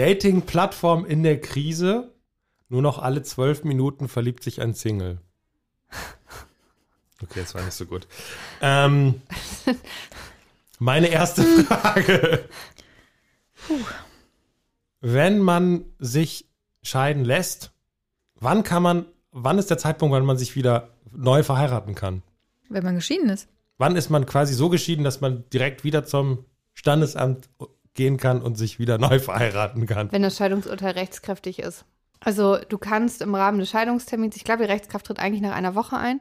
Dating-Plattform in der Krise. Nur noch alle zwölf Minuten verliebt sich ein Single. Okay, das war nicht so gut. Ähm, meine erste Frage. Wenn man sich scheiden lässt, wann kann man, wann ist der Zeitpunkt, wann man sich wieder neu verheiraten kann? Wenn man geschieden ist. Wann ist man quasi so geschieden, dass man direkt wieder zum Standesamt gehen kann und sich wieder neu verheiraten kann? Wenn das Scheidungsurteil rechtskräftig ist. Also du kannst im Rahmen des Scheidungstermins, ich glaube, die Rechtskraft tritt eigentlich nach einer Woche ein.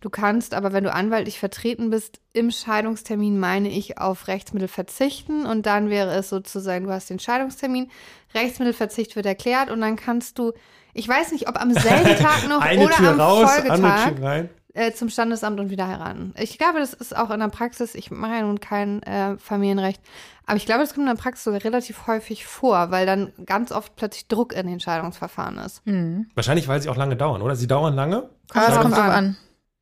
Du kannst aber, wenn du anwaltlich vertreten bist, im Scheidungstermin, meine ich, auf Rechtsmittel verzichten. Und dann wäre es sozusagen, du hast den Scheidungstermin, Rechtsmittelverzicht wird erklärt und dann kannst du, ich weiß nicht, ob am selben Tag noch Eine oder Tür am raus, Folgetag andere Tür rein. Äh, zum Standesamt und wieder heiraten. Ich glaube, das ist auch in der Praxis, ich mache ja nun kein äh, Familienrecht, aber ich glaube, das kommt in der Praxis sogar relativ häufig vor, weil dann ganz oft plötzlich Druck in den Scheidungsverfahren ist. Wahrscheinlich, weil sie auch lange dauern, oder? Sie dauern lange? Aber es drauf kommt drauf an. an.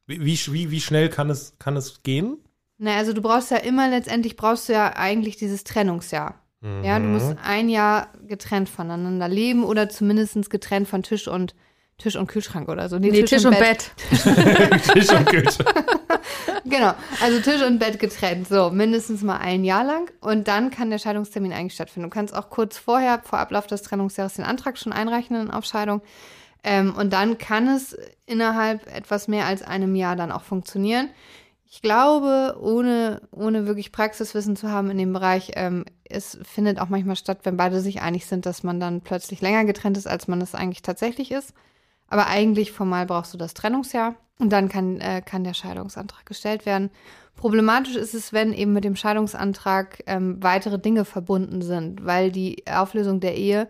Wie, wie, wie schnell kann es, kann es gehen? Na, also du brauchst ja immer letztendlich brauchst du ja eigentlich dieses Trennungsjahr. Ja, du musst ein Jahr getrennt voneinander leben oder zumindest getrennt von Tisch und Tisch und Kühlschrank oder so. Nee, Tisch, und Bett. Tisch und Kühlschrank. Genau, also Tisch und Bett getrennt, so mindestens mal ein Jahr lang und dann kann der Scheidungstermin eigentlich stattfinden. Du kannst auch kurz vorher, vor Ablauf des Trennungsjahres, den Antrag schon einreichen in Aufscheidung ähm, und dann kann es innerhalb etwas mehr als einem Jahr dann auch funktionieren. Ich glaube, ohne, ohne wirklich Praxiswissen zu haben in dem Bereich, ähm, es findet auch manchmal statt, wenn beide sich einig sind, dass man dann plötzlich länger getrennt ist, als man es eigentlich tatsächlich ist. Aber eigentlich formal brauchst du das Trennungsjahr und dann kann, äh, kann der Scheidungsantrag gestellt werden. Problematisch ist es, wenn eben mit dem Scheidungsantrag ähm, weitere Dinge verbunden sind, weil die Auflösung der Ehe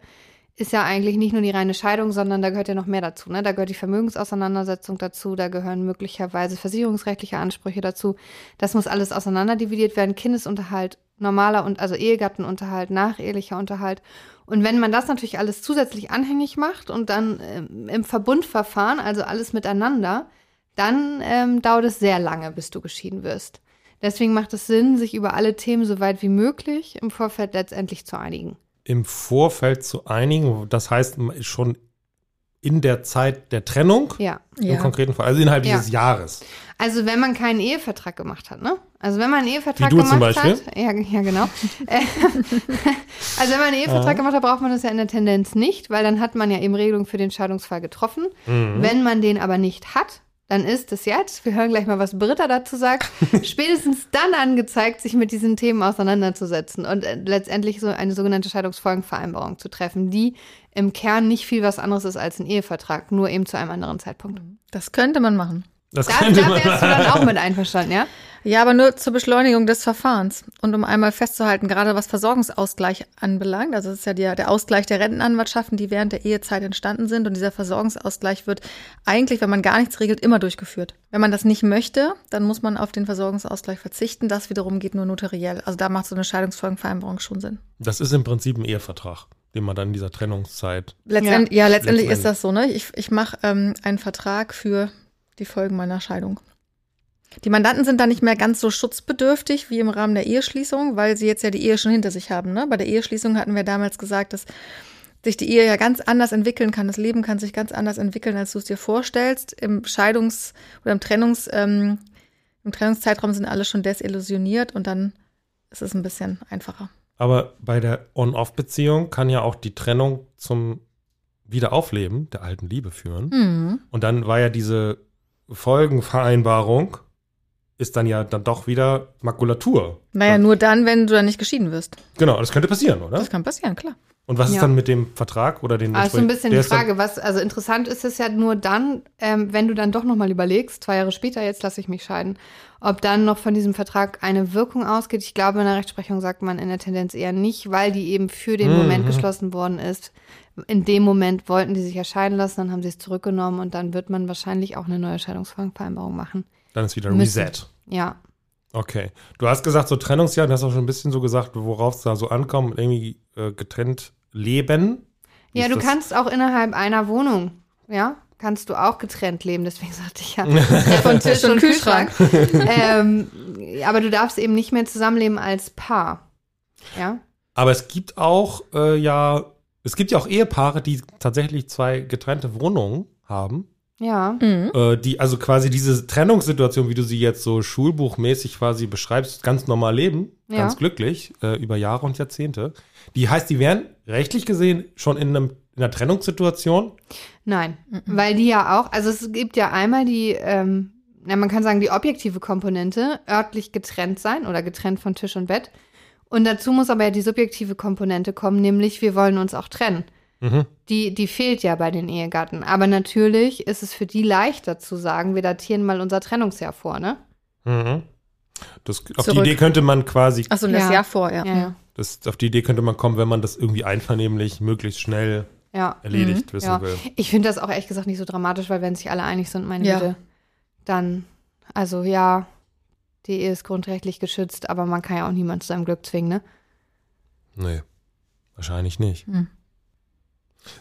ist ja eigentlich nicht nur die reine Scheidung, sondern da gehört ja noch mehr dazu. Ne? Da gehört die Vermögensauseinandersetzung dazu, da gehören möglicherweise versicherungsrechtliche Ansprüche dazu. Das muss alles auseinanderdividiert werden. Kindesunterhalt, normaler und also Ehegattenunterhalt, nachehelicher Unterhalt. Und wenn man das natürlich alles zusätzlich anhängig macht und dann ähm, im Verbundverfahren, also alles miteinander, dann ähm, dauert es sehr lange, bis du geschieden wirst. Deswegen macht es Sinn, sich über alle Themen so weit wie möglich im Vorfeld letztendlich zu einigen. Im Vorfeld zu einigen, das heißt schon in der Zeit der Trennung, Ja. im Ja. konkreten Fall, also innerhalb Ja. dieses Jahres. Also wenn man keinen Ehevertrag gemacht hat, ne? Also wenn man einen Ehevertrag Wie du zum gemacht Beispiel? hat, ja, ja genau. Äh, also wenn man einen Ehevertrag gemacht hat, braucht man das ja in der Tendenz nicht, weil dann hat man ja eben Regelungen für den Scheidungsfall getroffen. Mhm. Wenn man den aber nicht hat, dann ist es jetzt, wir hören gleich mal, was Britta dazu sagt, spätestens dann angezeigt, sich mit diesen Themen auseinanderzusetzen und äh, letztendlich so eine sogenannte Scheidungsfolgenvereinbarung zu treffen, die im Kern nicht viel was anderes ist als ein Ehevertrag, nur eben zu einem anderen Zeitpunkt. Das könnte man machen. Das Da, könnte da man wärst du dann auch mit einverstanden, ja? Ja, aber nur zur Beschleunigung des Verfahrens. Und um einmal festzuhalten, gerade was Versorgungsausgleich anbelangt, also das ist ja der, der Ausgleich der Rentenanwartschaften, die während der Ehezeit entstanden sind. Und dieser Versorgungsausgleich wird eigentlich, wenn man gar nichts regelt, immer durchgeführt. Wenn man das nicht möchte, dann muss man auf den Versorgungsausgleich verzichten. Das wiederum geht nur notariell. Also da macht so eine Scheidungsfolgenvereinbarung schon Sinn. Das ist im Prinzip ein Ehevertrag, den man dann in dieser Trennungszeit. Letztend, ja. letztendlich Letztendlich. ist das so, ne? Ich, ich mache ähm, einen Vertrag für die Folgen meiner Scheidung. Die Mandanten sind da nicht mehr ganz so schutzbedürftig wie im Rahmen der Eheschließung, weil sie jetzt ja die Ehe schon hinter sich haben. Ne? Bei der Eheschließung hatten wir damals gesagt, dass sich die Ehe ja ganz anders entwickeln kann. Das Leben kann sich ganz anders entwickeln, als du es dir vorstellst. Im Scheidungs- oder im Trennungs, ähm, im Trennungszeitraum sind alle schon desillusioniert und dann ist es ein bisschen einfacher. Aber bei der On-Off-Beziehung kann ja auch die Trennung zum Wiederaufleben der alten Liebe führen. Mhm. Und dann war ja diese Folgenvereinbarung, ist dann ja dann doch wieder Makulatur. Naja, nur dann, wenn du dann nicht geschieden wirst. Genau, das könnte passieren, oder? Das kann passieren, klar. Und was Ja. ist dann mit dem Vertrag oder den Also so ein bisschen die Frage, was, also interessant ist es ja nur dann, ähm, wenn du dann doch nochmal überlegst, zwei Jahre später, jetzt lasse ich mich scheiden, ob dann noch von diesem Vertrag eine Wirkung ausgeht. Ich glaube, in der Rechtsprechung sagt man in der Tendenz eher nicht, weil die eben für den Mhm. Moment geschlossen worden ist. In dem Moment wollten die sich ja scheiden lassen, dann haben sie es zurückgenommen und dann wird man wahrscheinlich auch eine neue Scheidungsvereinbarung machen. Dann ist wieder Müssen. Reset. Ja. Okay. Du hast gesagt, so Trennungsjahr, du hast auch schon ein bisschen so gesagt, worauf es da so ankommt, irgendwie äh, getrennt leben. Wie Ja, du das? kannst auch innerhalb einer Wohnung, ja, kannst du auch getrennt leben. Deswegen sagte ich ja, Von Tisch und Kühlschrank. ähm, aber du darfst eben nicht mehr zusammenleben als Paar. Ja. Aber es gibt auch, äh, ja, es gibt ja auch Ehepaare, die tatsächlich zwei getrennte Wohnungen haben. Ja. Mhm. Äh, die, also quasi diese Trennungssituation, wie du sie jetzt so schulbuchmäßig quasi beschreibst, ganz normal leben, Ja. ganz glücklich, äh, über Jahre und Jahrzehnte. Die heißt, die wären rechtlich gesehen schon in, einem, in einer Trennungssituation. Nein. Weil die ja auch, also es gibt ja einmal die, ähm, na, man kann sagen, die objektive Komponente, örtlich getrennt sein oder getrennt von Tisch und Bett. Und dazu muss aber ja die subjektive Komponente kommen, nämlich wir wollen uns auch trennen. Mhm. Die, die fehlt ja bei den Ehegatten. Aber natürlich ist es für die leichter zu sagen, wir datieren mal unser Trennungsjahr vor, ne? Mhm. Das, auf die Zurück. Idee könnte man quasi, Achso, das Ja. Jahr vor, ja. Ja, ja. das, auf die Idee könnte man kommen, wenn man das irgendwie einvernehmlich möglichst schnell Ja. erledigt wissen Ja. will. Ich finde das auch ehrlich gesagt nicht so dramatisch, weil wenn sich alle einig sind, meine Ja. Güte, dann, also ja, die Ehe ist grundrechtlich geschützt, aber man kann ja auch niemand zu seinem Glück zwingen, ne? Nee, wahrscheinlich nicht. Hm.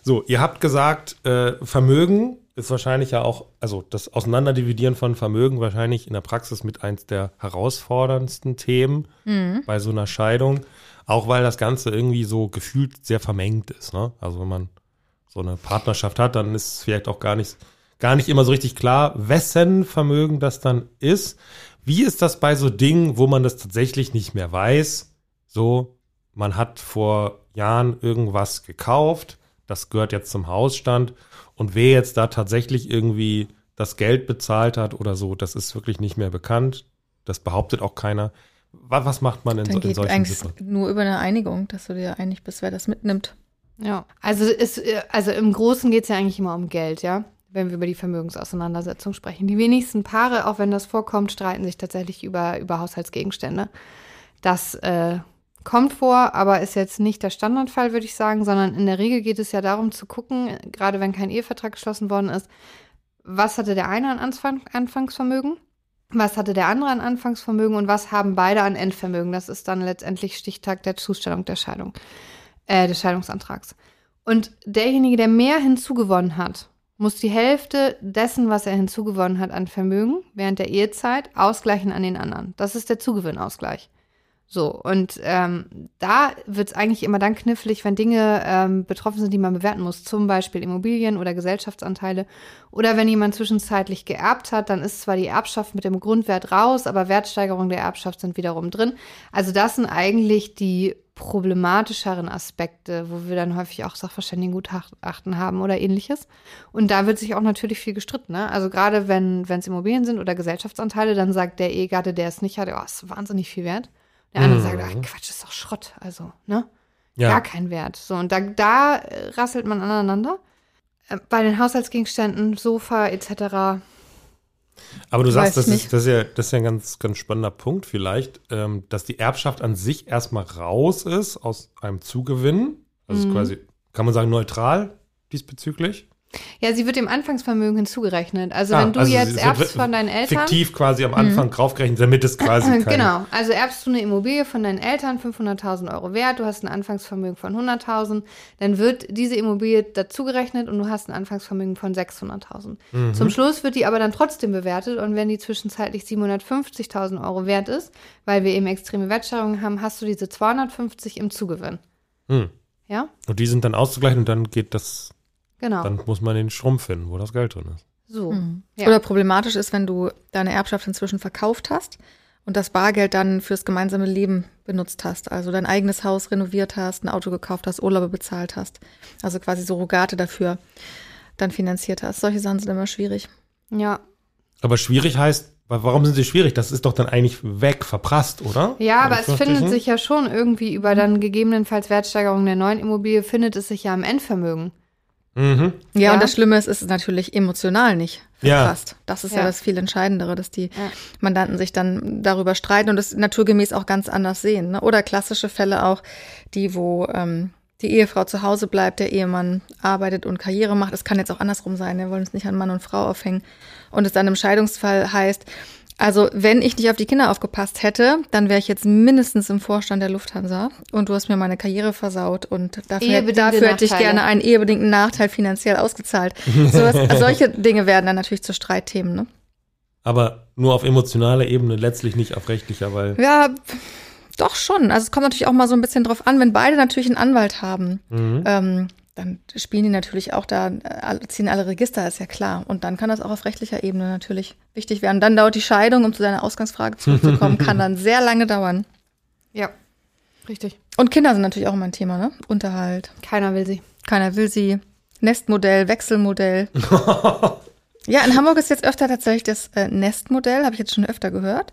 So, ihr habt gesagt, äh, Vermögen ist wahrscheinlich ja auch, also das Auseinanderdividieren von Vermögen wahrscheinlich in der Praxis mit eins der herausforderndsten Themen Mhm. bei so einer Scheidung. Auch weil das Ganze irgendwie so gefühlt sehr vermengt ist. Ne? Also wenn man so eine Partnerschaft hat, dann ist es vielleicht auch gar nicht, gar nicht immer so richtig klar, wessen Vermögen das dann ist. Wie ist das bei so Dingen, wo man das tatsächlich nicht mehr weiß? So, man hat vor Jahren irgendwas gekauft, das gehört jetzt zum Hausstand und wer jetzt da tatsächlich irgendwie das Geld bezahlt hat oder so, das ist wirklich nicht mehr bekannt. Das behauptet auch keiner. Wa- Was macht man in, so, Dann in geht solchen eigentlich Situationen? nur über eine Einigung, dass du dir einig bist, wer das mitnimmt. Ja. Also, ist, also im Großen geht es ja eigentlich immer um Geld, ja? Wenn wir über die Vermögensauseinandersetzung sprechen. Die wenigsten Paare, auch wenn das vorkommt, streiten sich tatsächlich über, über Haushaltsgegenstände. Das äh, kommt vor, aber ist jetzt nicht der Standardfall, würde ich sagen, sondern in der Regel geht es ja darum zu gucken, gerade wenn kein Ehevertrag geschlossen worden ist, was hatte der eine an Anfang, Anfangsvermögen, was hatte der andere an Anfangsvermögen und was haben beide an Endvermögen. Das ist dann letztendlich Stichtag der Zustellung der Scheidung, äh, des Scheidungsantrags. Und derjenige, der mehr hinzugewonnen hat, muss die Hälfte dessen, was er hinzugewonnen hat an Vermögen während der Ehezeit, ausgleichen an den anderen. Das ist der Zugewinnausgleich. So, und ähm, da wird es eigentlich immer dann knifflig, wenn Dinge ähm, betroffen sind, die man bewerten muss, zum Beispiel Immobilien oder Gesellschaftsanteile. Oder wenn jemand zwischenzeitlich geerbt hat, dann ist zwar die Erbschaft mit dem Grundwert raus, aber Wertsteigerungen der Erbschaft sind wiederum drin. Also das sind eigentlich die problematischeren Aspekte, wo wir dann häufig auch Sachverständigengutachten haben oder ähnliches. Und da wird sich auch natürlich viel gestritten. Ne? Also gerade wenn es Immobilien sind oder Gesellschaftsanteile, dann sagt der Ehegatte, der es nicht hat, oh, ist wahnsinnig viel wert. Der andere Mhm. sagt, ach Quatsch, ist doch Schrott. Also, ne? Ja, Gar kein Wert. So, und da, da äh, rasselt man aneinander. Äh, Bei den Haushaltsgegenständen, Sofa etc. aber du sagst, das ist, das, ist ja, das ist ja ein ganz, ganz spannender Punkt vielleicht, ähm, dass die Erbschaft an sich erstmal raus ist aus einem Zugewinn. Also Mhm. quasi, kann man sagen, neutral diesbezüglich. Ja, sie wird dem Anfangsvermögen hinzugerechnet. Also Ah, wenn du also jetzt erbst von deinen Eltern. Fiktiv quasi am Anfang draufgerechnet, damit es quasi kein, Genau, also erbst du eine Immobilie von deinen Eltern, 500.000 Euro wert, du hast ein Anfangsvermögen von 100.000, dann wird diese Immobilie dazugerechnet und du hast ein Anfangsvermögen von 600.000. Mhm. Zum Schluss wird die aber dann trotzdem bewertet und wenn die zwischenzeitlich 750.000 Euro wert ist, weil wir eben extreme Wertsteigerungen haben, hast du diese 250 im Zugewinn. Hm. Ja, Und die sind dann auszugleichen und dann geht das, genau. dann muss man den Schrumpf finden, wo das Geld drin ist. so. Mhm. Ja. Oder problematisch ist, wenn du deine Erbschaft inzwischen verkauft hast und das Bargeld dann fürs gemeinsame Leben benutzt hast. Also dein eigenes Haus renoviert hast, ein Auto gekauft hast, Urlaube bezahlt hast. Also quasi Surrogate dafür dann finanziert hast. Solche Sachen sind immer schwierig. Ja, Aber schwierig heißt, wa- warum sind sie schwierig? Das ist doch dann eigentlich weg, verprasst, oder? Ja, aber es findet Anführungsstrichen? sich ja schon irgendwie über dann gegebenenfalls Wertsteigerung der neuen Immobilie, findet es sich ja am Endvermögen. Mhm. Ja, Ja. und das Schlimme ist, es ist natürlich emotional nicht Ja. verfasst. Das ist ja. Ja. das viel Entscheidendere, dass die Ja. Mandanten sich dann darüber streiten und es naturgemäß auch ganz anders sehen. Ne? Oder klassische Fälle auch, die, wo ähm, die Ehefrau zu Hause bleibt, der Ehemann arbeitet und Karriere macht. Es kann jetzt auch andersrum sein, wir wollen es nicht an Mann und Frau aufhängen. Und es dann im Scheidungsfall heißt, also wenn ich nicht auf die Kinder aufgepasst hätte, dann wäre ich jetzt mindestens im Vorstand der Lufthansa und du hast mir meine Karriere versaut und dafür, dafür hätte ich gerne einen ehebedingten Nachteil finanziell ausgezahlt. Sowas, solche Dinge werden dann natürlich zu Streitthemen. Ne? Aber nur auf emotionaler Ebene, letztlich nicht auf rechtlicher, weil. Ja, doch schon. Also es kommt natürlich auch mal so ein bisschen drauf an, wenn beide natürlich einen Anwalt haben, Mhm. ähm, dann spielen die natürlich auch da, äh, alle- ziehen alle Register, ist ja klar. Und dann kann das auch auf rechtlicher Ebene natürlich wichtig werden. Dann dauert die Scheidung, um zu deiner Ausgangsfrage zurückzukommen, kann dann sehr lange dauern. Ja, richtig. Und Kinder sind natürlich auch immer ein Thema, ne? Unterhalt. Keiner will sie. Keiner will sie. Nestmodell, Wechselmodell. ja, in Hamburg ist jetzt öfter tatsächlich das äh, Nestmodell, habe ich jetzt schon öfter gehört.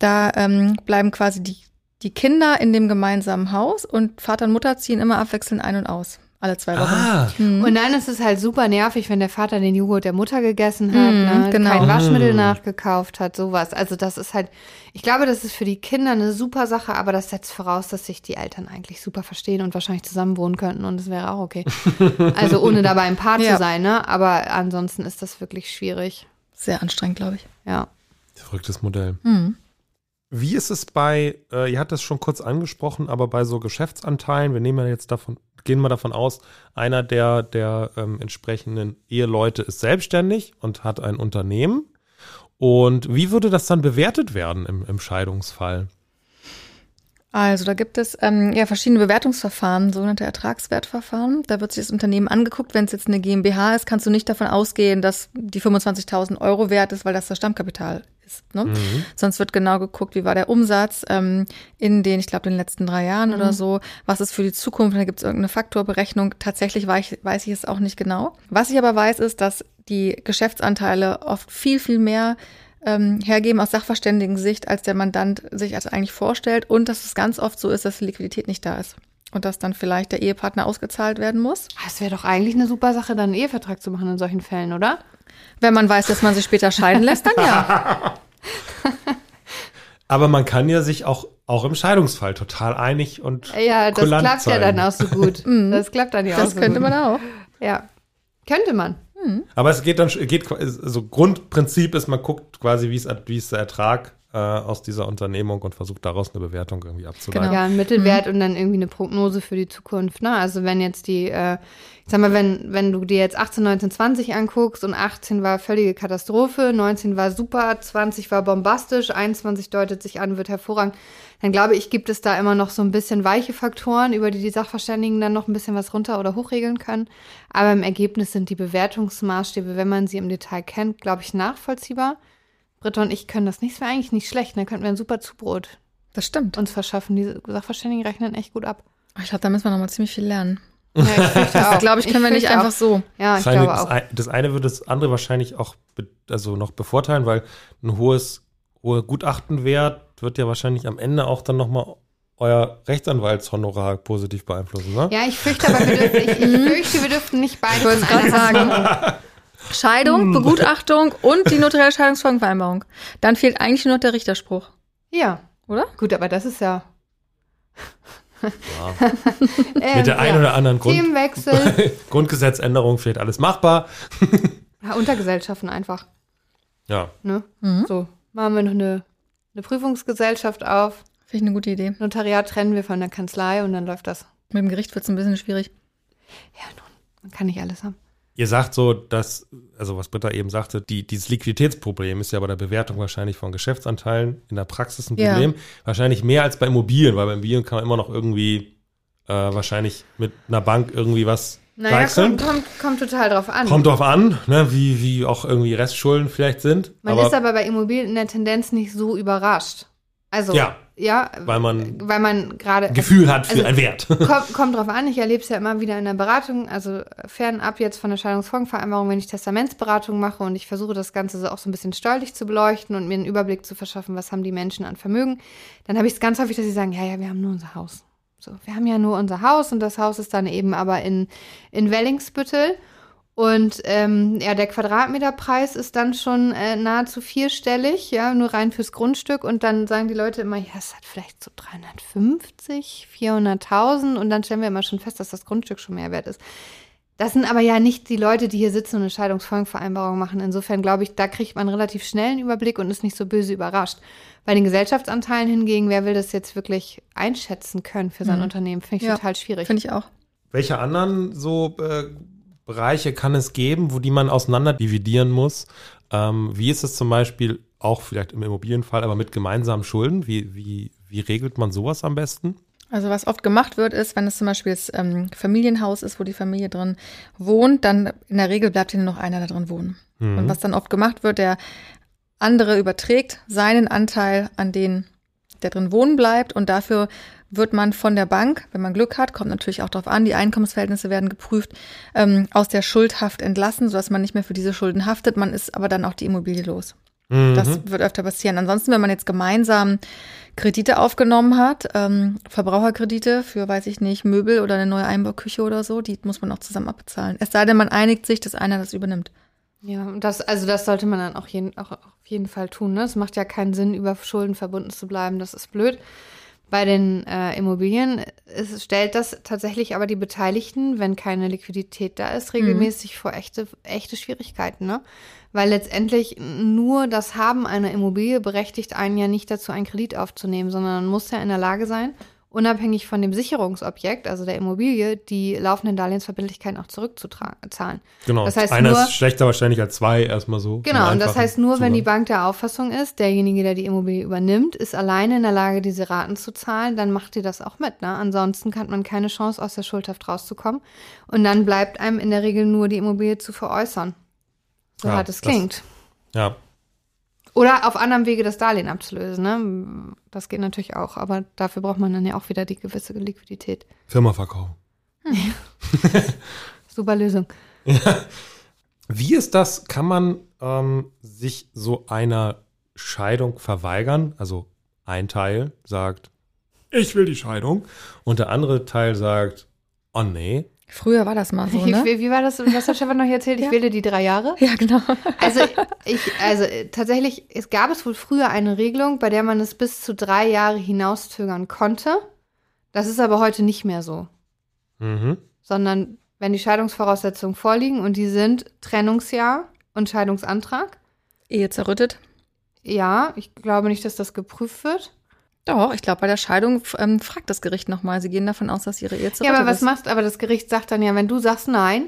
Da ähm, bleiben quasi die, die Kinder in dem gemeinsamen Haus und Vater und Mutter ziehen immer abwechselnd ein und aus. Alle zwei Wochen. Ah, Mhm. Und dann ist es halt super nervig, wenn der Vater den Joghurt der Mutter gegessen hat, Mhm, ne? genau. kein Waschmittel Mhm. nachgekauft hat, sowas. Also das ist halt, ich glaube, das ist für die Kinder eine super Sache, aber das setzt voraus, dass sich die Eltern eigentlich super verstehen und wahrscheinlich zusammen wohnen könnten und das wäre auch okay. Also ohne dabei ein Paar Ja. zu sein, ne? Aber ansonsten ist das wirklich schwierig. Sehr anstrengend, glaube ich. Ja. verrücktes Modell. Mhm. Wie ist es bei, äh, ihr hattet es schon kurz angesprochen, aber bei so Geschäftsanteilen, wir nehmen ja jetzt davon, gehen wir davon aus, einer der, der ähm, entsprechenden Eheleute ist selbstständig und hat ein Unternehmen. Und wie würde das dann bewertet werden im, im Scheidungsfall? Also da gibt es ähm, ja verschiedene Bewertungsverfahren, sogenannte Ertragswertverfahren. Da wird sich das Unternehmen angeguckt. Wenn es jetzt eine GmbH ist, kannst du nicht davon ausgehen, dass die 25.000 Euro wert ist, weil das das Stammkapital ist. Ne? Sonst wird genau geguckt, wie war der Umsatz ähm, in den, ich glaube, den letzten drei Jahren oder so. Was ist für die Zukunft? Da gibt es irgendeine Faktorberechnung. Tatsächlich weiß ich, weiß ich es auch nicht genau. Was ich aber weiß, ist, dass die Geschäftsanteile oft viel, viel mehr ähm, hergeben aus Sachverständigen-Sicht, als der Mandant sich als eigentlich vorstellt und dass es ganz oft so ist, dass die Liquidität nicht da ist und dass dann vielleicht der Ehepartner ausgezahlt werden muss. Das wäre doch eigentlich eine super Sache, dann einen Ehevertrag zu machen in solchen Fällen, oder? Wenn man weiß, dass man sich später scheiden lässt, dann ja. Aber man kann ja sich auch, auch im Scheidungsfall total einig und Ja, das kulant klappt ja zeigen. dann auch so gut. Das klappt dann ja auch Das so könnte gut. man auch. Ja. Könnte man. Aber es geht dann, geht, also Grundprinzip ist, man guckt quasi, wie ist, wie ist der Ertrag äh, aus dieser Unternehmung und versucht daraus eine Bewertung irgendwie abzuleiten. Genau. Ja, ein Mittelwert und dann irgendwie eine Prognose für die Zukunft. Ne? Also wenn jetzt die, äh, ich sag mal, wenn, wenn du dir jetzt 18, 19, 20 anguckst und 18 war völlige Katastrophe, 19 war super, 20 war bombastisch, 21 deutet sich an, wird hervorragend, dann glaube ich, gibt es da immer noch so ein bisschen weiche Faktoren, über die die Sachverständigen dann noch ein bisschen was runter- oder hochregeln können. Aber im Ergebnis sind die Bewertungsmaßstäbe, wenn man sie im Detail kennt, glaube ich, nachvollziehbar. Britta und ich können das nicht, das wäre eigentlich nicht schlecht, dann könnten wir ein super Zubrot Das stimmt. uns verschaffen. Die Sachverständigen rechnen echt gut ab. Ich glaube, da müssen wir noch mal ziemlich viel lernen. Ja, ich Das auch. glaube ich, können wir nicht fürchte einfach so. Auch. Ja, ich Das eine, glaube das, auch. das eine würde das andere wahrscheinlich auch be, also noch bevorteilen, weil ein hohes, hoher Gutachtenwert wird ja wahrscheinlich am Ende auch dann nochmal euer Rechtsanwaltshonorar positiv beeinflussen, ne? Ja, ich fürchte aber, wir dürfen, ich, ich fürchte, wir dürften nicht beide Ich von einer sagen. Scheidung, Begutachtung und die notarielle Scheidungsfolgenvereinbarung. Dann fehlt eigentlich nur noch der Richterspruch, Ja, oder? gut, aber das ist ja. Ja. Ähm, Mit der einen ja. oder anderen Grund, Themenwechsel. Grundgesetzänderung fehlt alles machbar. ja, Untergesellschaften einfach. Ja. Ne? Mhm. So, machen wir noch eine, eine Prüfungsgesellschaft auf. Finde ich eine gute Idee. Notariat trennen wir von der Kanzlei und dann läuft das. Mit dem Gericht wird es ein bisschen schwierig. Ja, nun, man kann nicht alles haben. Ihr sagt so, dass, also was Britta eben sagte, die, dieses Liquiditätsproblem ist ja bei der Bewertung wahrscheinlich von Geschäftsanteilen in der Praxis ein Ja. Problem. Wahrscheinlich mehr als bei Immobilien, weil bei Immobilien kann man immer noch irgendwie äh, wahrscheinlich mit einer Bank irgendwie was Naja, wechseln. kommt, kommt, kommt total drauf an. Kommt drauf an, ne, wie, wie auch irgendwie Restschulden vielleicht sind. Man aber, ist aber bei Immobilien in der Tendenz nicht so überrascht. Also, Ja. Ja, Weil man weil man gerade. ein Gefühl hat für Also- einen Wert. Kommt, kommt drauf an, ich erlebe es ja immer wieder in der Beratung, also fernab jetzt von der Scheidungsfolgenvereinbarung, wenn ich Testamentsberatung mache und ich versuche das Ganze so auch so ein bisschen steuerlich zu beleuchten und mir einen Überblick zu verschaffen, was haben die Menschen an Vermögen, dann habe ich es ganz häufig, dass sie sagen, ja, ja, wir haben nur unser Haus. So, wir haben ja nur unser Haus und das Haus ist dann eben aber in, in Wellingsbüttel. Und ähm, ja, der Quadratmeterpreis ist dann schon äh, nahezu vierstellig, ja, nur rein fürs Grundstück. Und dann sagen die Leute immer, ja, es hat vielleicht so 350, 400.000. Und dann stellen wir immer schon fest, dass das Grundstück schon mehr wert ist. Das sind aber ja nicht die Leute, die hier sitzen und eine Scheidungsfolgenvereinbarung machen. Insofern glaube ich, da kriegt man relativ schnell einen Überblick und ist nicht so böse überrascht. Bei den Gesellschaftsanteilen hingegen, wer will das jetzt wirklich einschätzen können für sein Unternehmen, finde ich Ja, total schwierig. Finde ich auch. Welche anderen so äh, Bereiche kann es geben, wo die man auseinander dividieren muss? Ähm, wie ist es zum Beispiel auch vielleicht im Immobilienfall, aber mit gemeinsamen Schulden? Wie, wie, wie regelt man sowas am besten? Also was oft gemacht wird, ist, wenn es zum Beispiel das ähm, Familienhaus ist, wo die Familie drin wohnt, dann in der Regel bleibt hier nur noch einer da drin wohnen. Und was dann oft gemacht wird, der andere überträgt seinen Anteil an den, der drin wohnen bleibt und dafür wird man von der Bank, wenn man Glück hat, kommt natürlich auch darauf an, die Einkommensverhältnisse werden geprüft, ähm, aus der Schuldhaft entlassen, sodass man nicht mehr für diese Schulden haftet, man ist aber dann auch die Immobilie los. Das wird öfter passieren. Ansonsten, wenn man jetzt gemeinsam Kredite aufgenommen hat, ähm, Verbraucherkredite für, weiß ich nicht, Möbel oder eine neue Einbauküche oder so, die muss man auch zusammen abbezahlen. Es sei denn, man einigt sich, dass einer das übernimmt. Ja, und das, also das sollte man dann auch, jeden, auch auf jeden Fall tun. Ne? Es macht ja keinen Sinn, über Schulden verbunden zu bleiben. Das ist blöd. Bei den äh, Immobilien es stellt das tatsächlich aber die Beteiligten, wenn keine Liquidität da ist, regelmäßig vor echte, echte Schwierigkeiten. Ne? Weil letztendlich nur das Haben einer Immobilie berechtigt einen ja nicht dazu, einen Kredit aufzunehmen, sondern man muss ja in der Lage sein, unabhängig von dem Sicherungsobjekt, also der Immobilie, die laufenden Darlehensverbindlichkeiten auch zurückzuzahlen. Genau. Das heißt Einer nur, ist schlechter wahrscheinlich als zwei, erstmal so. Genau, und das heißt nur, wenn die Zugang. Bank der Auffassung ist, derjenige, der die Immobilie übernimmt, ist alleine in der Lage, diese Raten zu zahlen, dann macht ihr das auch mit. Ne? Ansonsten hat man keine Chance, aus der Schuldhaft rauszukommen. Und dann bleibt einem in der Regel nur die Immobilie zu veräußern. So Ja, hart es das- klingt. Ja, Oder auf anderem Wege das Darlehen abzulösen. Ne? Das geht natürlich auch, aber dafür braucht man dann ja auch wieder die gewisse Liquidität. Firma verkaufen. Super Lösung. Wie ist das? Kann man ähm, sich so einer Scheidung verweigern? Also ein Teil sagt, ich will die Scheidung, und der andere Teil sagt, oh nee. Früher war das mal so, Wie, ne? wie war das? Was hat Stefan noch erzählt? Ich Ja. wähle die drei Jahre. Ja, genau. Also ich, also tatsächlich, es gab es wohl früher eine Regelung, bei der man es bis zu drei Jahre hinauszögern konnte. Das ist aber heute nicht mehr so, Mhm. sondern wenn die Scheidungsvoraussetzungen vorliegen und die sind Trennungsjahr und Scheidungsantrag. Ehe zerrüttet. Ja, ich glaube nicht, dass das geprüft wird. Doch, ich glaube, bei der Scheidung ähm, fragt das Gericht nochmal. Sie gehen davon aus, dass ihre Ehe zerrüttet Ja, aber was ist. machst Aber das Gericht sagt dann ja, wenn du sagst nein,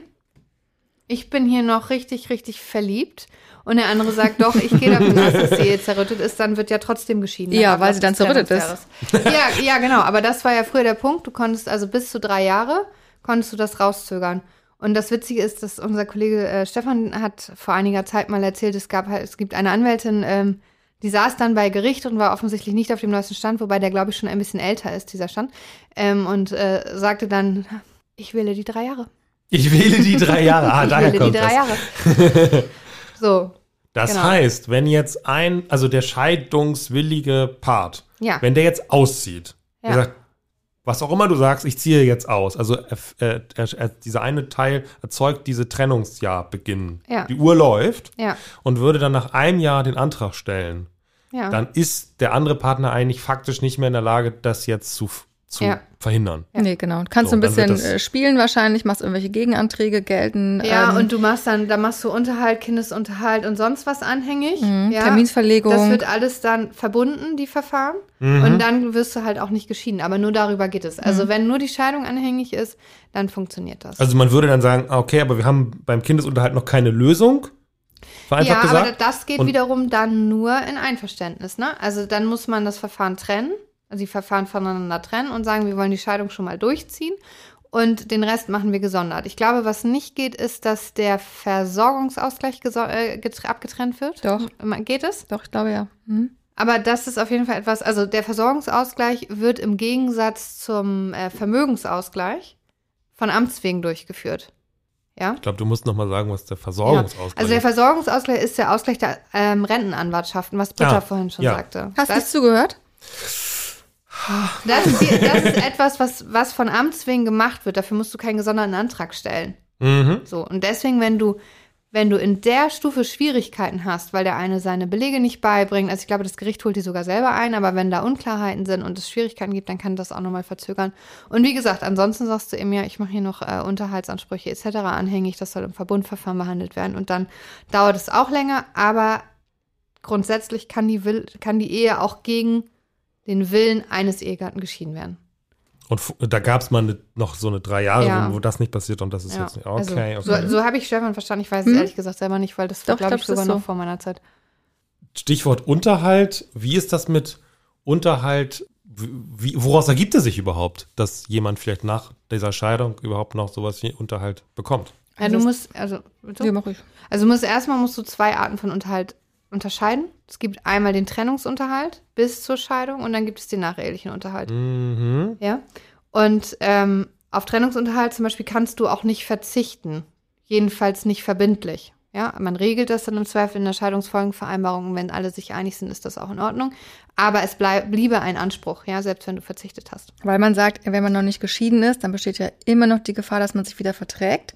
ich bin hier noch richtig, richtig verliebt und der andere sagt doch, ich gehe davon aus, dass die Ehe zerrüttet ist, dann wird ja trotzdem geschieden. Ja, weil sie dann zerrüttet ist. Ja, ja, genau. Aber das war ja früher der Punkt. Du konntest also bis zu drei Jahre konntest du das rauszögern. Und das Witzige ist, dass unser Kollege äh, Stefan hat vor einiger Zeit mal erzählt, es gab halt, es gibt eine Anwältin, ähm, die saß dann bei Gericht und war offensichtlich nicht auf dem neuesten Stand, wobei der, glaube ich, schon ein bisschen älter ist, dieser Stand. Ähm, und äh, sagte dann, ich wähle die drei Jahre. Ich wähle die drei Jahre. Ah, ich daher wähle kommt die drei das. Jahre. so, Das Genau. heißt, wenn jetzt ein, also der scheidungswillige Part, ja. wenn der jetzt auszieht, Ja. sagt, was auch immer du sagst, ich ziehe jetzt aus. Also äh, äh, äh, dieser eine Teil erzeugt diese Trennungsjahrbeginn. Ja. Die Uhr läuft Ja, und würde dann nach einem Jahr den Antrag stellen. ja. Dann ist der andere Partner eigentlich faktisch nicht mehr in der Lage, das jetzt zu, zu Ja. verhindern. Ja. Nee, genau. Du kannst So, so, ein bisschen äh, spielen wahrscheinlich, machst irgendwelche Gegenanträge gelten. Ja, ähm, und du machst dann, da machst du Unterhalt, Kindesunterhalt und sonst was anhängig. Mhm, ja. Terminsverlegung. Das wird alles dann verbunden, die Verfahren. Mhm. Und dann wirst du halt auch nicht geschieden. Aber nur darüber geht es. Mhm. Also wenn nur die Scheidung anhängig ist, dann funktioniert das. Also man würde dann sagen, okay, aber wir haben beim Kindesunterhalt noch keine Lösung. Vereinfacht ja, aber gesagt. das geht Und- wiederum dann nur in Einverständnis. Ne? Also dann muss man das Verfahren trennen, also die Verfahren voneinander trennen und sagen, wir wollen die Scheidung schon mal durchziehen. Und den Rest machen wir gesondert. Ich glaube, was nicht geht, ist, dass der Versorgungsausgleich äh, getr- abgetrennt wird. Doch. Geht es? Doch, ich glaube ja. Mhm. Aber das ist auf jeden Fall etwas, also der Versorgungsausgleich wird im Gegensatz zum äh, Vermögensausgleich von Amts wegen durchgeführt. Ja? Ich glaube, du musst noch mal sagen, was der ja. Versorgungsausgleich Also der ist. Versorgungsausgleich ist der Ausgleich der ähm, Rentenanwartschaften, was Britta Ah, vorhin schon ja. sagte. Hast du das, zugehört? Das, ist die, das ist etwas, was, was von Amts wegen gemacht wird. Dafür musst du keinen gesonderten Antrag stellen. Mhm. So, und deswegen, wenn du, wenn du in der Stufe Schwierigkeiten hast, weil der eine seine Belege nicht beibringt, also ich glaube, das Gericht holt die sogar selber ein, aber wenn da Unklarheiten sind und es Schwierigkeiten gibt, dann kann das auch nochmal verzögern. Und wie gesagt, ansonsten sagst du eben ja, ich mache hier noch äh, Unterhaltsansprüche etc. anhängig, das soll im Verbundverfahren behandelt werden und dann dauert es auch länger, aber grundsätzlich kann die, Will kann die Ehe auch gegen den Willen eines Ehegatten geschieden werden. Und da gab es mal ne, noch so eine drei Jahre, Ja. wo, das nicht passiert und das ist Ja, jetzt nicht. Okay, also, okay. So, so habe ich Stefan verstanden. Ich weiß es Hm? ehrlich gesagt selber nicht, weil das glaube ich glaub, sogar ist noch so. vor meiner Zeit. Stichwort Unterhalt. Wie ist das mit Unterhalt? Wie, woraus ergibt es sich überhaupt, dass jemand vielleicht nach dieser Scheidung überhaupt noch sowas wie Unterhalt bekommt? Ja, du Also- musst, also, bitte? Ja, mach ich. also du musst erstmal musst du zwei Arten von Unterhalt unterscheiden. Es gibt einmal den Trennungsunterhalt bis zur Scheidung und dann gibt es den nachehelichen Unterhalt. Mhm. Ja. Und ähm, auf Trennungsunterhalt zum Beispiel kannst du auch nicht verzichten. Jedenfalls nicht verbindlich. Ja, man regelt das dann im Zweifel in der Scheidungsfolgenvereinbarung. Wenn alle sich einig sind, ist das auch in Ordnung. Aber es bleib, bliebe ein Anspruch, ja, selbst wenn du verzichtet hast. Weil man sagt, wenn man noch nicht geschieden ist, dann besteht ja immer noch die Gefahr, dass man sich wieder verträgt.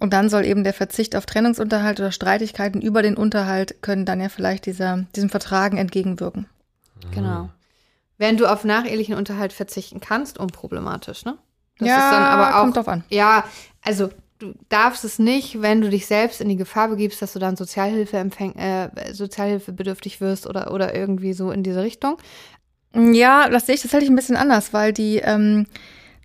Und dann soll eben der Verzicht auf Trennungsunterhalt oder Streitigkeiten über den Unterhalt können dann ja vielleicht dieser, diesem Vertragen entgegenwirken. Genau. Während du auf nachehelichen Unterhalt verzichten kannst, unproblematisch, ne? Das ja, ist dann aber auch kommt drauf an. Ja, also du darfst es nicht, wenn du dich selbst in die Gefahr begibst, dass du dann Sozialhilfe empfäng äh, sozialhilfebedürftig wirst oder, oder irgendwie so in diese Richtung. Ja, das sehe ich tatsächlich ein bisschen anders, weil die, ähm,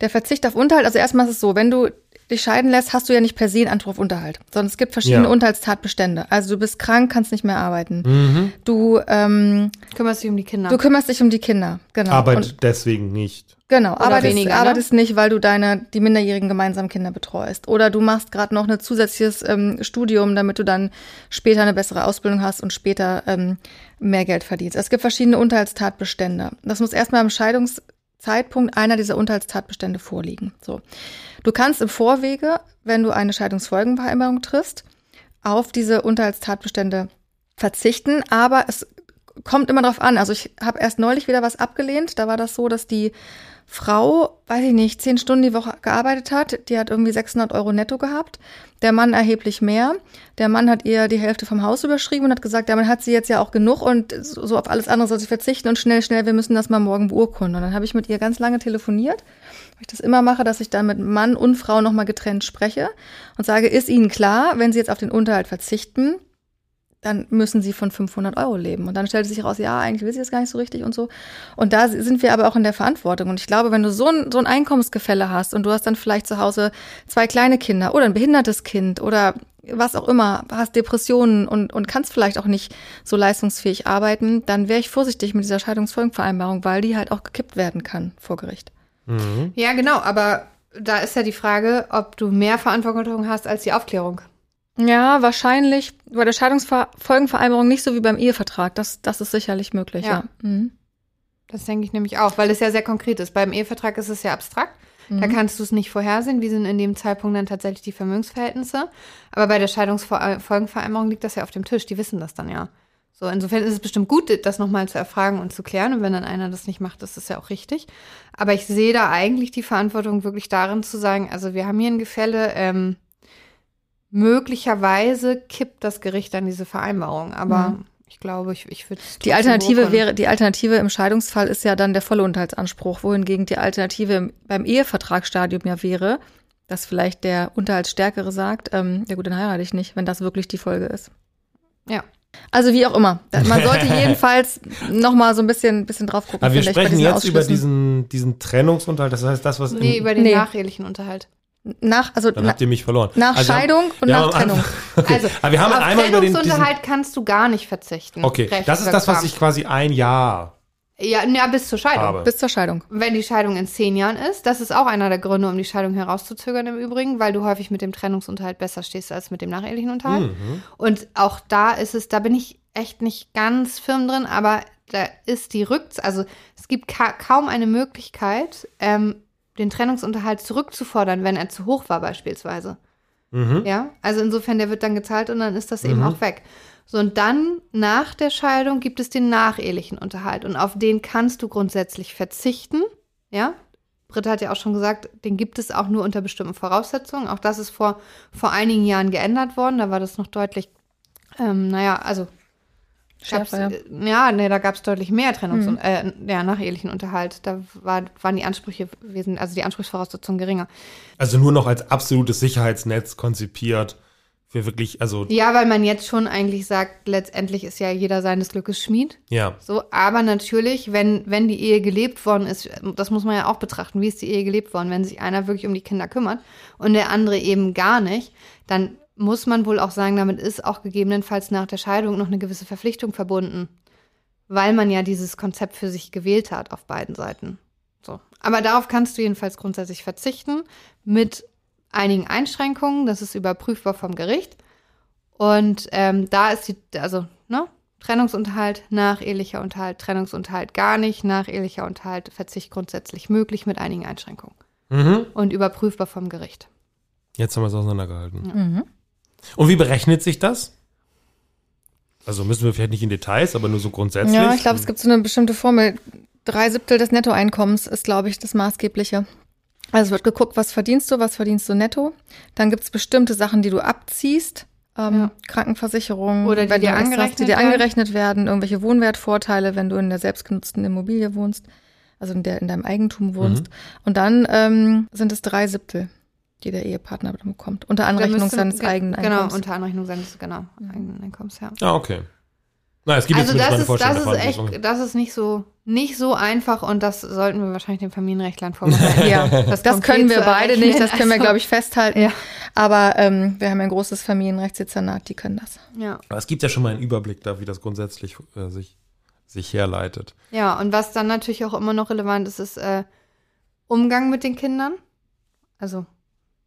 der Verzicht auf Unterhalt, also erstmal ist es so, wenn du dich scheiden lässt, hast du ja nicht per se einen Anspruch auf Unterhalt, sondern es gibt verschiedene Ja. Unterhaltstatbestände. Also du bist krank, kannst nicht mehr arbeiten. Mhm. Du, ähm, Kümmerst dich um die Kinder. du kümmerst dich um die Kinder, genau. Arbeit Und, deswegen nicht. genau, arbeitest, weniger, ne? arbeitest nicht, weil du deine, die minderjährigen gemeinsamen Kinder betreust. Oder du machst gerade noch ein zusätzliches ähm, Studium, damit du dann später eine bessere Ausbildung hast und später ähm, mehr Geld verdienst. Es gibt verschiedene Unterhaltstatbestände. Das muss erstmal am Scheidungszeitpunkt einer dieser Unterhaltstatbestände vorliegen. So. Du kannst im Vorwege, wenn du eine Scheidungsfolgenvereinbarung triffst, auf diese Unterhaltstatbestände verzichten, aber es kommt immer drauf an. Also ich habe erst neulich wieder was abgelehnt. Da war das so, dass die Frau, weiß ich nicht, zehn Stunden die Woche gearbeitet hat. Die hat irgendwie 600 Euro netto gehabt. Der Mann erheblich mehr. Der Mann hat ihr die Hälfte vom Haus überschrieben und hat gesagt, damit hat sie jetzt ja auch genug und so auf alles andere soll sie verzichten und schnell, schnell, wir müssen das mal morgen beurkunden. Und dann habe ich mit ihr ganz lange telefoniert, weil ich das immer mache, dass ich dann mit Mann und Frau nochmal getrennt spreche und sage, ist Ihnen klar, wenn Sie jetzt auf den Unterhalt verzichten, dann müssen sie von 500 Euro leben. Und dann stellt sich raus, ja, eigentlich will sie das gar nicht so richtig und so. Und da sind wir aber auch in der Verantwortung. Und ich glaube, wenn du so ein, so ein Einkommensgefälle hast und du hast dann vielleicht zu Hause zwei kleine Kinder oder ein behindertes Kind oder was auch immer, hast Depressionen und, und kannst vielleicht auch nicht so leistungsfähig arbeiten, dann wäre ich vorsichtig mit dieser Scheidungsfolgenvereinbarung, weil die halt auch gekippt werden kann vor Gericht. Mhm. Ja, genau, aber da ist ja die Frage, ob du mehr Verantwortung hast als die Aufklärung. Ja, wahrscheinlich bei der Scheidungsfolgenvereinbarung nicht so wie beim Ehevertrag. Das, das ist sicherlich möglich, Ja. ja. Mhm. Das denke ich nämlich auch, weil es ja sehr konkret ist. Beim Ehevertrag ist es ja abstrakt. Da kannst du es nicht vorhersehen, wie sind in dem Zeitpunkt dann tatsächlich die Vermögensverhältnisse. Aber bei der Scheidungsfolgenvereinbarung liegt das ja auf dem Tisch, die wissen das dann ja. So, insofern ist es bestimmt gut, das nochmal zu erfragen und zu klären. Und wenn dann einer das nicht macht, ist das ja auch richtig. Aber ich sehe da eigentlich die Verantwortung wirklich darin zu sagen, also wir haben hier ein Gefälle, ähm, möglicherweise kippt das Gericht dann diese Vereinbarung. Aber Mhm. ich glaube, ich, ich würde Die Alternative wäre, die Alternative im Scheidungsfall ist ja dann der volle Unterhaltsanspruch, wohingegen die Alternative im, beim Ehevertragsstadium ja wäre, dass vielleicht der Unterhaltsstärkere sagt, ähm, ja gut, dann heirate ich nicht, wenn das wirklich die Folge ist. Ja. Also wie auch immer. Man sollte jedenfalls noch mal so ein bisschen, bisschen drauf gucken. Aber wir sprechen diesen jetzt über diesen, diesen Trennungsunterhalt. Das heißt, das, was in, Nee, über den Nee. nachehelichen Unterhalt. Nach, also dann habt ihr mich verloren. nach Also, Scheidung und wir nach haben Trennung. Anfang- Okay. Also, Aber wir haben auf einmal über den diesen, Trennungsunterhalt kannst du gar nicht verzichten. Okay, das ist das, was ich quasi ein Jahr Ja, ja, bis zur Scheidung. habe. Bis zur Scheidung. Wenn die Scheidung in zehn Jahren ist, das ist auch einer der Gründe, um die Scheidung herauszuzögern im Übrigen, weil du häufig mit dem Trennungsunterhalt besser stehst als mit dem nachehelichen Unterhalt. Mhm. Und auch da ist es, da bin ich echt nicht ganz firm drin, aber da ist die Rückz, also es gibt ka kaum eine Möglichkeit, ähm, den Trennungsunterhalt zurückzufordern, wenn er zu hoch war beispielsweise. Mhm. Ja, also insofern, der wird dann gezahlt und dann ist das eben auch weg. So, und dann nach der Scheidung gibt es den nachehelichen Unterhalt und auf den kannst du grundsätzlich verzichten. Ja, Britta hat ja auch schon gesagt, den gibt es auch nur unter bestimmten Voraussetzungen. Auch das ist vor, vor einigen Jahren geändert worden. Da war das noch deutlich, ähm, naja, also Schärfer, ja. äh, ja, nee, da gab es deutlich mehr Trennungs- und äh, ja, nachehelichen Unterhalt. Da war, waren die Ansprüche also die Anspruchsvoraussetzungen geringer. Also nur noch als absolutes Sicherheitsnetz konzipiert für wirklich, also Ja, weil man jetzt schon eigentlich sagt, letztendlich ist ja jeder seines Glückes Schmied. ja. So, aber natürlich, wenn, wenn die Ehe gelebt worden ist, das muss man ja auch betrachten, wie ist die Ehe gelebt worden, wenn sich einer wirklich um die Kinder kümmert und der andere eben gar nicht, dann muss man wohl auch sagen, damit ist auch gegebenenfalls nach der Scheidung noch eine gewisse Verpflichtung verbunden, weil man ja dieses Konzept für sich gewählt hat auf beiden Seiten. So. Aber darauf kannst du jedenfalls grundsätzlich verzichten mit einigen Einschränkungen, das ist überprüfbar vom Gericht. Und ähm, da ist die, also, ne, Trennungsunterhalt, nachehelicher Unterhalt, Trennungsunterhalt gar nicht, nachehelicher Unterhalt, Verzicht grundsätzlich möglich mit einigen Einschränkungen. Mhm. Und überprüfbar vom Gericht. Jetzt haben wir es auseinandergehalten. Mhm. Und wie berechnet sich das? Also müssen wir vielleicht nicht in Details, aber nur so grundsätzlich. Ja, ich glaube, es gibt so eine bestimmte Formel. Drei Siebtel des Nettoeinkommens ist, glaube ich, das Maßgebliche. Also es wird geguckt, was verdienst du, was verdienst du netto. Dann gibt es bestimmte Sachen, die du abziehst. Ähm, Ja. Krankenversicherung, Oder die wenn du dir angerechnet die dir werden. angerechnet werden, irgendwelche Wohnwertvorteile, wenn du in der selbstgenutzten Immobilie wohnst, also in, der, in deinem Eigentum wohnst. Und dann ähm, sind es drei Siebtel, die der Ehepartner bekommt, unter Anrechnung müsste- seines ge- eigenen Genau, Einkommens. unter Anrechnung seines, genau, eigenen Einkommens, ja. Ah, okay. Na, es gibt Also jetzt das ist, Vorstellung das ist echt, das ist nicht so, nicht so einfach und das sollten wir wahrscheinlich den Familienrechtlern vormachen. Ja, das, konkret können wir beide nicht, das können wir, Also, glaube ich, festhalten. Ja. Aber ähm, wir haben ein großes Familienrechtsdezernat, die können das. Ja. Aber es gibt ja schon mal einen Überblick da, wie das grundsätzlich äh, sich, sich herleitet. ja, und was dann natürlich auch immer noch relevant ist, ist äh, Umgang mit den Kindern. Also,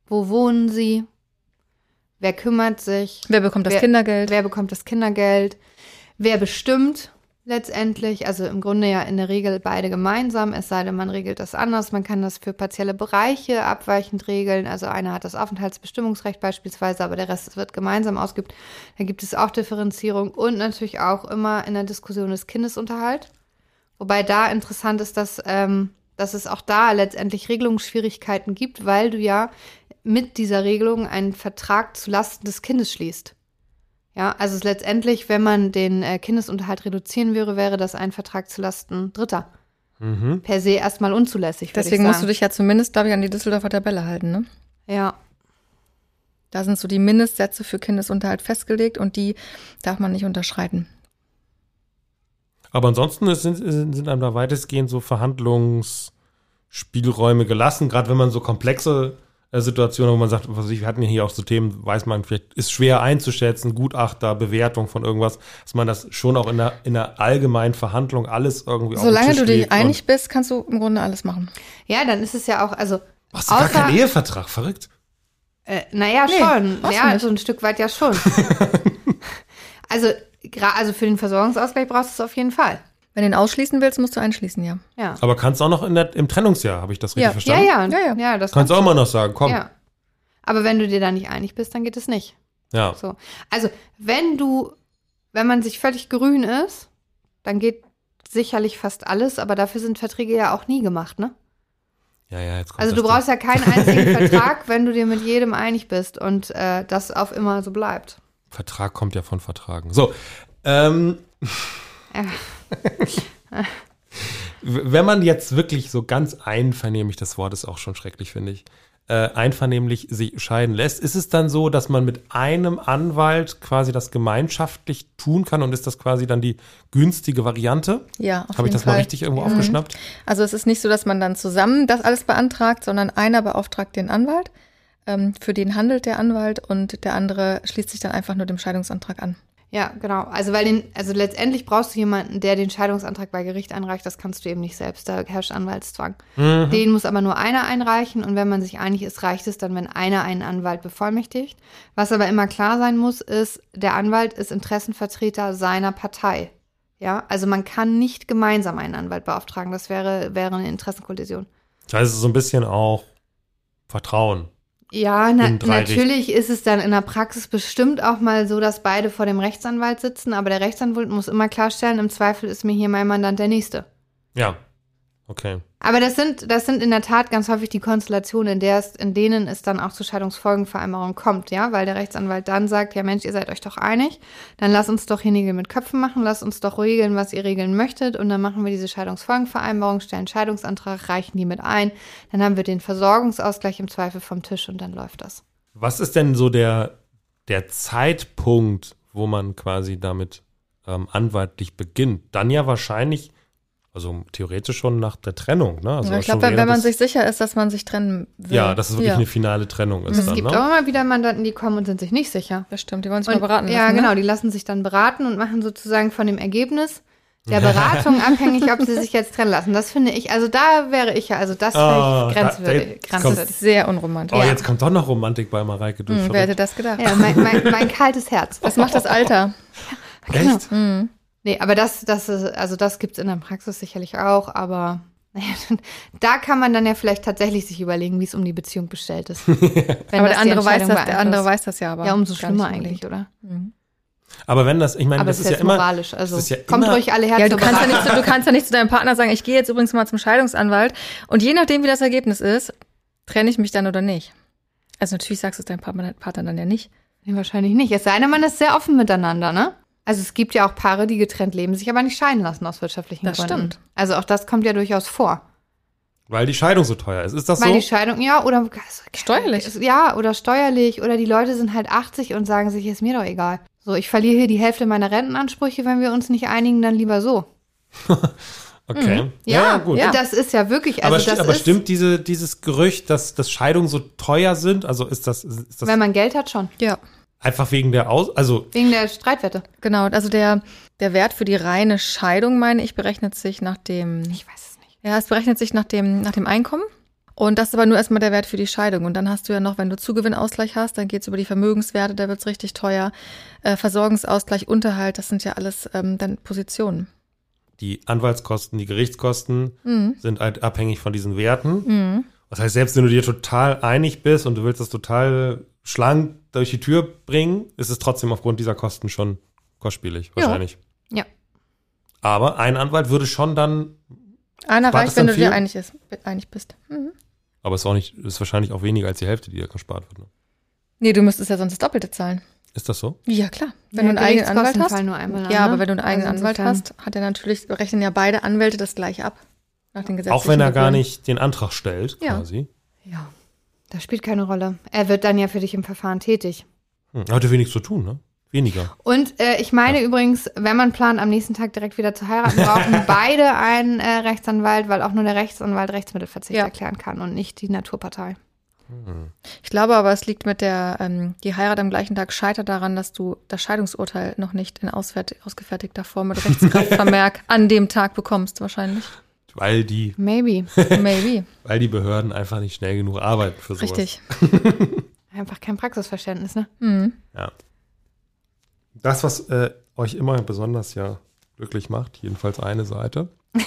wo wohnen sie? Wer kümmert sich? Wer bekommt das Wer- Kindergeld? Wer bekommt das Kindergeld? Wer bestimmt letztendlich? Also im Grunde ja in der Regel beide gemeinsam, es sei denn, man regelt das anders. Man kann das für partielle Bereiche abweichend regeln. Also einer hat das Aufenthaltsbestimmungsrecht beispielsweise, aber der Rest wird gemeinsam ausgeübt. Da gibt es auch Differenzierung und natürlich auch immer in der Diskussion des Kindesunterhalt. Wobei da interessant ist, dass, ähm, dass es auch da letztendlich Regelungsschwierigkeiten gibt, weil du ja mit dieser Regelung einen Vertrag zulasten des Kindes schließt. Ja, also es letztendlich, wenn man den äh, Kindesunterhalt reduzieren würde, wäre das ein Vertrag zulasten Dritter. Mhm. Per se erstmal unzulässig. Deswegen ich musst du dich ja zumindest, glaube ich, an die Düsseldorfer Tabelle halten. Ne? Ja, Da sind so die Mindestsätze für Kindesunterhalt festgelegt und die darf man nicht unterschreiten. Aber ansonsten sind, sind, sind einem da weitestgehend so Verhandlungsspielräume gelassen, gerade wenn man so komplexe Situationen, wo man sagt, was ich, wir hatten ja hier auch so Themen, weiß man, vielleicht ist schwer einzuschätzen, Gutachter, Bewertung von irgendwas, dass man das schon auch in der, in der allgemeinen Verhandlung alles irgendwie auf den Solange Tisch du dich einig bist, kannst du im Grunde alles machen. ja, dann ist es ja auch, also Brauchst du gar außer- keinen Ehevertrag, verrückt. Äh, naja, Nee, schon. Ja, nicht. so ein Stück weit ja schon. also, also für den Versorgungsausgleich brauchst du es auf jeden Fall. Wenn du ihn ausschließen willst, musst du einschließen, ja. Ja. Aber kannst auch noch in der, im Trennungsjahr, habe ich das richtig Ja. Ja, verstanden? ja, Ja, ja, ja. das Kannst auch immer noch sagen, komm. Ja. Aber wenn du dir da nicht einig bist, dann geht es nicht. Ja. So. Also, wenn du, wenn man sich völlig grün ist, dann geht sicherlich fast alles, aber dafür sind Verträge ja auch nie gemacht, ne? Ja, ja, jetzt kommt Also du brauchst ja keinen einzigen Vertrag, wenn du dir mit jedem einig bist und äh, das auf immer so bleibt. Vertrag kommt ja von Vertragen. So, ähm, Ja. Wenn man jetzt wirklich so ganz einvernehmlich, das Wort ist auch schon schrecklich, finde ich, äh, einvernehmlich sich scheiden lässt, ist es dann so, dass man mit einem Anwalt quasi das gemeinschaftlich tun kann und ist das quasi dann die günstige Variante? Ja, auf Habe ich das Fall. mal richtig irgendwo aufgeschnappt? Also es ist nicht so, dass man dann zusammen das alles beantragt, sondern einer beauftragt den Anwalt, ähm, für den handelt der Anwalt und der andere schließt sich dann einfach nur dem Scheidungsantrag an. Ja, genau. Also weil den, also letztendlich brauchst du jemanden, der den Scheidungsantrag bei Gericht einreicht. Das kannst du eben nicht selbst. Da herrscht Anwaltszwang. Den muss aber nur einer einreichen und wenn man sich einig ist, reicht es dann, wenn einer einen Anwalt bevollmächtigt. Was aber immer klar sein muss, ist, der Anwalt ist Interessenvertreter seiner Partei. Ja, also man kann nicht gemeinsam einen Anwalt beauftragen. Das wäre, wäre eine Interessenkollision. Das heißt, es ist so ein bisschen auch Vertrauen. Ja, na, natürlich ist es dann in der Praxis bestimmt auch mal so, dass beide vor dem Rechtsanwalt sitzen, aber der Rechtsanwalt muss immer klarstellen, im Zweifel ist mir hier mein Mandant der Nächste. Ja. Okay. Aber das sind, das sind in der Tat ganz häufig die Konstellationen, in, der es, in denen es dann auch zu Scheidungsfolgenvereinbarungen kommt, ja, weil der Rechtsanwalt dann sagt, ja Mensch, ihr seid euch doch einig, dann lasst uns doch hier Nägel mit Köpfen machen, lasst uns doch regeln, was ihr regeln möchtet und dann machen wir diese Scheidungsfolgenvereinbarung, stellen Scheidungsantrag, reichen die mit ein, dann haben wir den Versorgungsausgleich im Zweifel vom Tisch und dann läuft das. Was ist denn so der, der Zeitpunkt, wo man quasi damit ähm, anwaltlich beginnt? Dann ja wahrscheinlich, also theoretisch schon nach der Trennung, ne? Also Ja, ich glaube, wenn, wenn man sich sicher ist, dass man sich trennen will. Ja, dass es wirklich ja. eine finale Trennung ist Es dann, gibt ne? auch immer wieder Mandanten, die kommen und sind sich nicht sicher. Das stimmt, die wollen sich Und, mal beraten lassen. ja, ne? genau, die lassen sich dann beraten und machen sozusagen von dem Ergebnis der Beratung abhängig, ob sie sich jetzt trennen lassen. Das finde ich, also da wäre ich ja, also das Ah, wäre ich da- grenzwürdig. da- grenzwürdig. Sehr unromantisch. Oh, Ja. jetzt kommt doch noch Romantik bei Mareike durch. Hm, wer hätte das gedacht? Ja, mein, mein, mein kaltes Herz. Das macht das Alter. Echt? Nee, aber das, das ist, also das gibt's in der Praxis sicherlich auch, aber naja, da kann man dann ja vielleicht tatsächlich sich überlegen, wie es um die Beziehung bestellt ist. Wenn aber der andere weiß das, der andere weiß das ja aber. Ja, umso schlimmer eigentlich, oder? Aber wenn das, ich meine, Aber das es ist ist ja immer. moralisch. Also das ist ja kommt immer- ruhig alle her Ja, du kannst ja, nicht zu, du kannst ja nicht zu deinem Partner sagen, ich gehe jetzt übrigens mal zum Scheidungsanwalt und je nachdem, wie das Ergebnis ist, trenne ich mich dann oder nicht. Also natürlich sagst du es deinem Partner, Partner dann ja nicht. Nee, wahrscheinlich nicht. Es sei denn, man ist sehr offen miteinander, ne? Also es gibt ja auch Paare, die getrennt leben, sich aber nicht scheiden lassen aus wirtschaftlichen Das Gründen. stimmt. Also auch das kommt ja durchaus vor. Weil die Scheidung so teuer ist. Ist das Weil so? die Scheidung, ja, oder also, Steuerlich. Ja, oder steuerlich. Oder die Leute sind halt 80 und sagen sich, ist mir doch egal. So, ich verliere hier die Hälfte meiner Rentenansprüche, wenn wir uns nicht einigen, dann lieber so. Okay. Ja, gut. ja. Das ist ja wirklich, also aber sti- das aber ist, stimmt diese, dieses Gerücht, dass, dass Scheidungen so teuer sind? Also ist das, ist das wenn man Geld hat, schon. Ja. Einfach wegen der Aus... Also, Wegen der Streitwette. Genau, also der, der Wert für die reine Scheidung, meine ich, berechnet sich nach dem, Ich weiß es nicht. ja, es berechnet sich nach dem, nach dem Einkommen. Und das ist aber nur erstmal der Wert für die Scheidung. Und dann hast du ja noch, wenn du Zugewinnausgleich hast, dann geht's über die Vermögenswerte, da wird's richtig teuer. Äh, Versorgungsausgleich, Unterhalt, das sind ja alles ähm, dann Positionen. die Anwaltskosten, die Gerichtskosten Mhm. sind halt abhängig von diesen Werten. Das heißt, selbst wenn du dir total einig bist und du willst das total schlank durch die Tür bringen, ist es trotzdem aufgrund dieser Kosten schon kostspielig, Ja. wahrscheinlich. Ja. Aber ein Anwalt würde schon dann, Einer reicht, wenn du dir einig, ist, einig bist. Mhm. aber es ist auch nicht, ist wahrscheinlich auch weniger als die Hälfte, die da gespart wird. Ne? Nee, du müsstest ja sonst das Doppelte zahlen. Ist das so? Ja, klar. Wenn Ja, du einen eigenen Anwalt hast. nur einmal an, ja, ne? aber wenn du einen eigenen Also Anwalt hast, hat er natürlich, rechnen ja beide Anwälte das gleich ab. Nach den gesetzlichen Auch wenn er gar nicht den Antrag stellt, Ja. quasi. Ja. Das spielt keine Rolle. Er wird dann ja für dich im Verfahren tätig. Hm, hat ja wenig zu tun, ne? Weniger. Und äh, ich meine übrigens, wenn man plant, am nächsten Tag direkt wieder zu heiraten, brauchen beide einen äh, Rechtsanwalt, weil auch nur der Rechtsanwalt Rechtsmittelverzicht Ja. erklären kann und nicht die Naturpartei. Ich glaube aber, es liegt mit der, ähm, die Heirat am gleichen Tag scheitert daran, dass du das Scheidungsurteil noch nicht in ausgefertigter Form mit Rechtskraftvermerk an dem Tag bekommst, wahrscheinlich. Weil die, Maybe. Maybe. weil die Behörden einfach nicht schnell genug arbeiten für sowas. Richtig. Einfach kein Praxisverständnis, ne? Mhm. Ja. Das, was äh, euch immer besonders ja glücklich macht, jedenfalls eine Seite.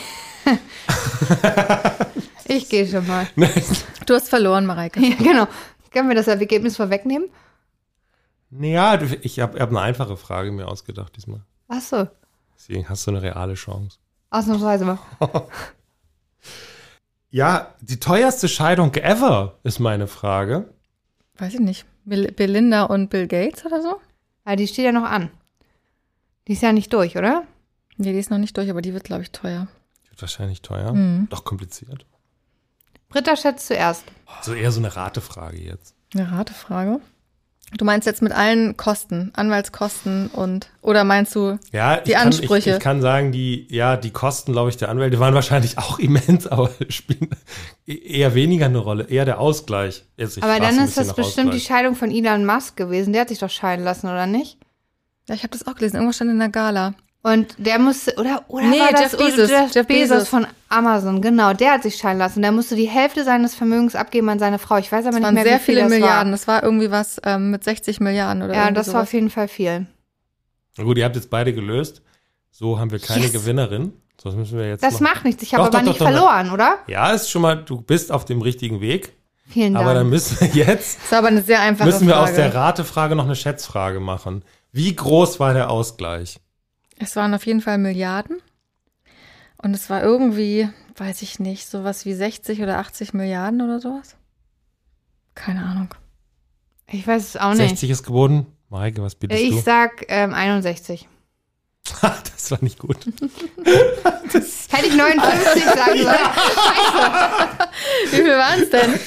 Ich gehe schon mal. Du hast verloren, Mareike. ja, genau. Können wir das Ergebnis vorwegnehmen? naja, ich habe hab eine einfache Frage mir ausgedacht diesmal. Ach so. Deswegen hast du eine reale Chance. Ausnahmsweise mal. Ja, die teuerste Scheidung ever ist meine Frage. Weiß ich nicht. Belinda und Bill Gates oder so? Aber die steht ja noch an. Die ist ja nicht durch, oder? Nee, die ist noch nicht durch, aber die wird, glaube ich, teuer. Wird wahrscheinlich teuer. Mhm. Doch kompliziert. Britta schätzt zuerst. So eher so eine Ratefrage jetzt. Eine Ratefrage. Du meinst jetzt mit allen Kosten, Anwaltskosten und, oder meinst du, Ja, Die kann, Ansprüche. Ich, ich kann sagen, die, ja, die Kosten, glaube ich, der Anwälte waren wahrscheinlich auch immens, aber spielen eher weniger eine Rolle. Eher der Ausgleich. Jetzt, ich Aber dann ist das bestimmt die Ausgleich. Scheidung von Elon Musk gewesen. Der hat sich doch scheiden lassen, oder nicht? ja, ich habe das auch gelesen, irgendwas stand in der Gala. Und der musste, oder, oder Nee, war das Jeff Bezos. Oder Jeff, Jeff Bezos, Bezos. von Amazon, genau, der hat sich scheiden lassen. Der musste die Hälfte seines Vermögens abgeben an seine Frau. Ich weiß aber Das nicht waren mehr, sehr wie viel viele das Milliarden. War. Das war irgendwie was ähm, mit 60 Milliarden oder Ja, irgendwie das war sowas. auf jeden Fall viel. Na gut, ihr habt jetzt beide gelöst. So haben wir keine Yes. Gewinnerin. Das müssen wir jetzt Das noch. macht nichts. Ich habe Doch, aber doch, nicht doch, doch, verloren, oder? Ja, ist schon mal, du bist auf dem richtigen Weg. Vielen Dank. Aber dann müssen wir jetzt, Das war aber eine sehr einfache müssen wir Frage. aus der Ratefrage noch eine Schätzfrage machen. Wie groß war der Ausgleich? Es waren auf jeden Fall Milliarden. Und es war irgendwie, weiß ich nicht, sowas wie 60 oder 80 Milliarden oder sowas. Keine Ahnung. ich weiß es auch nicht. 60 ist geboten. Maike, was bietest Ich du? sag ähm, 61. das war nicht gut. Hätte ich 59 sagen sollen. Wie viel waren es denn?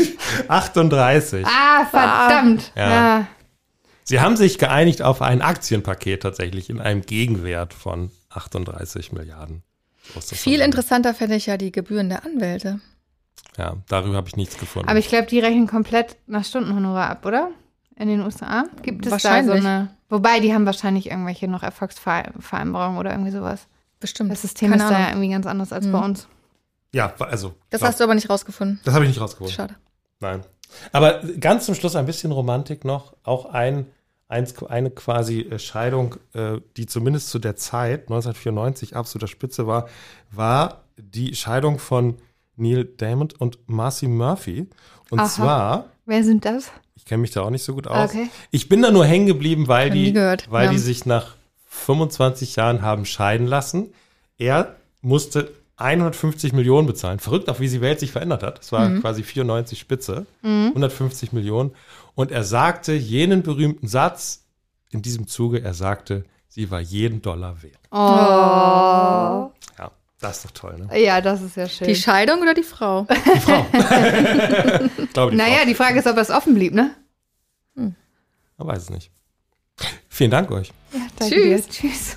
38. Ah, verdammt. Ja. Ja. Sie haben sich geeinigt auf ein Aktienpaket tatsächlich in einem Gegenwert von 38 Milliarden. Viel interessanter fände ich ja die Gebühren der Anwälte. Ja, darüber habe ich nichts gefunden. Aber ich glaube, die rechnen komplett nach Stundenhonorar ab, oder? In den USA? Gibt es da so Wahrscheinlich. eine. Wobei, die haben wahrscheinlich irgendwelche noch Erfolgsvereinbarungen oder irgendwie sowas. Bestimmt. Das System Keine ist da ja Ahnung. irgendwie ganz anders als Mhm. bei uns. ja, also. Das glaub- hast du aber nicht rausgefunden. das habe ich nicht rausgefunden. Schade. Nein. Aber ganz zum Schluss ein bisschen Romantik noch. Auch ein, eins, eine quasi äh, Scheidung, äh, die zumindest zu der Zeit, 1994, absoluter Spitze war, war die Scheidung von Neil Diamond und Marcy Murphy. Und Aha. zwar, Wer sind das? ich kenne mich da auch nicht so gut aus. Okay. Ich bin da nur hängen geblieben, weil die, gehört. weil Ja. die sich nach 25 Jahren haben scheiden lassen. Er musste 150 Millionen bezahlen. Verrückt, auch wie die Welt sich verändert hat. Es war Mhm. quasi 94 Spitze. 150 Millionen. Und er sagte jenen berühmten Satz in diesem Zuge, er sagte, sie war jeden Dollar wert. Oh. Ja, das ist doch toll, ne? Ja, das ist ja schön. Die Scheidung oder die Frau? Die Frau. ich glaube, die naja, Frau. die Frage ist, ob es offen blieb, ne? Man weiß es nicht. Vielen Dank euch. Ja, danke Tschüss. dir. Tschüss.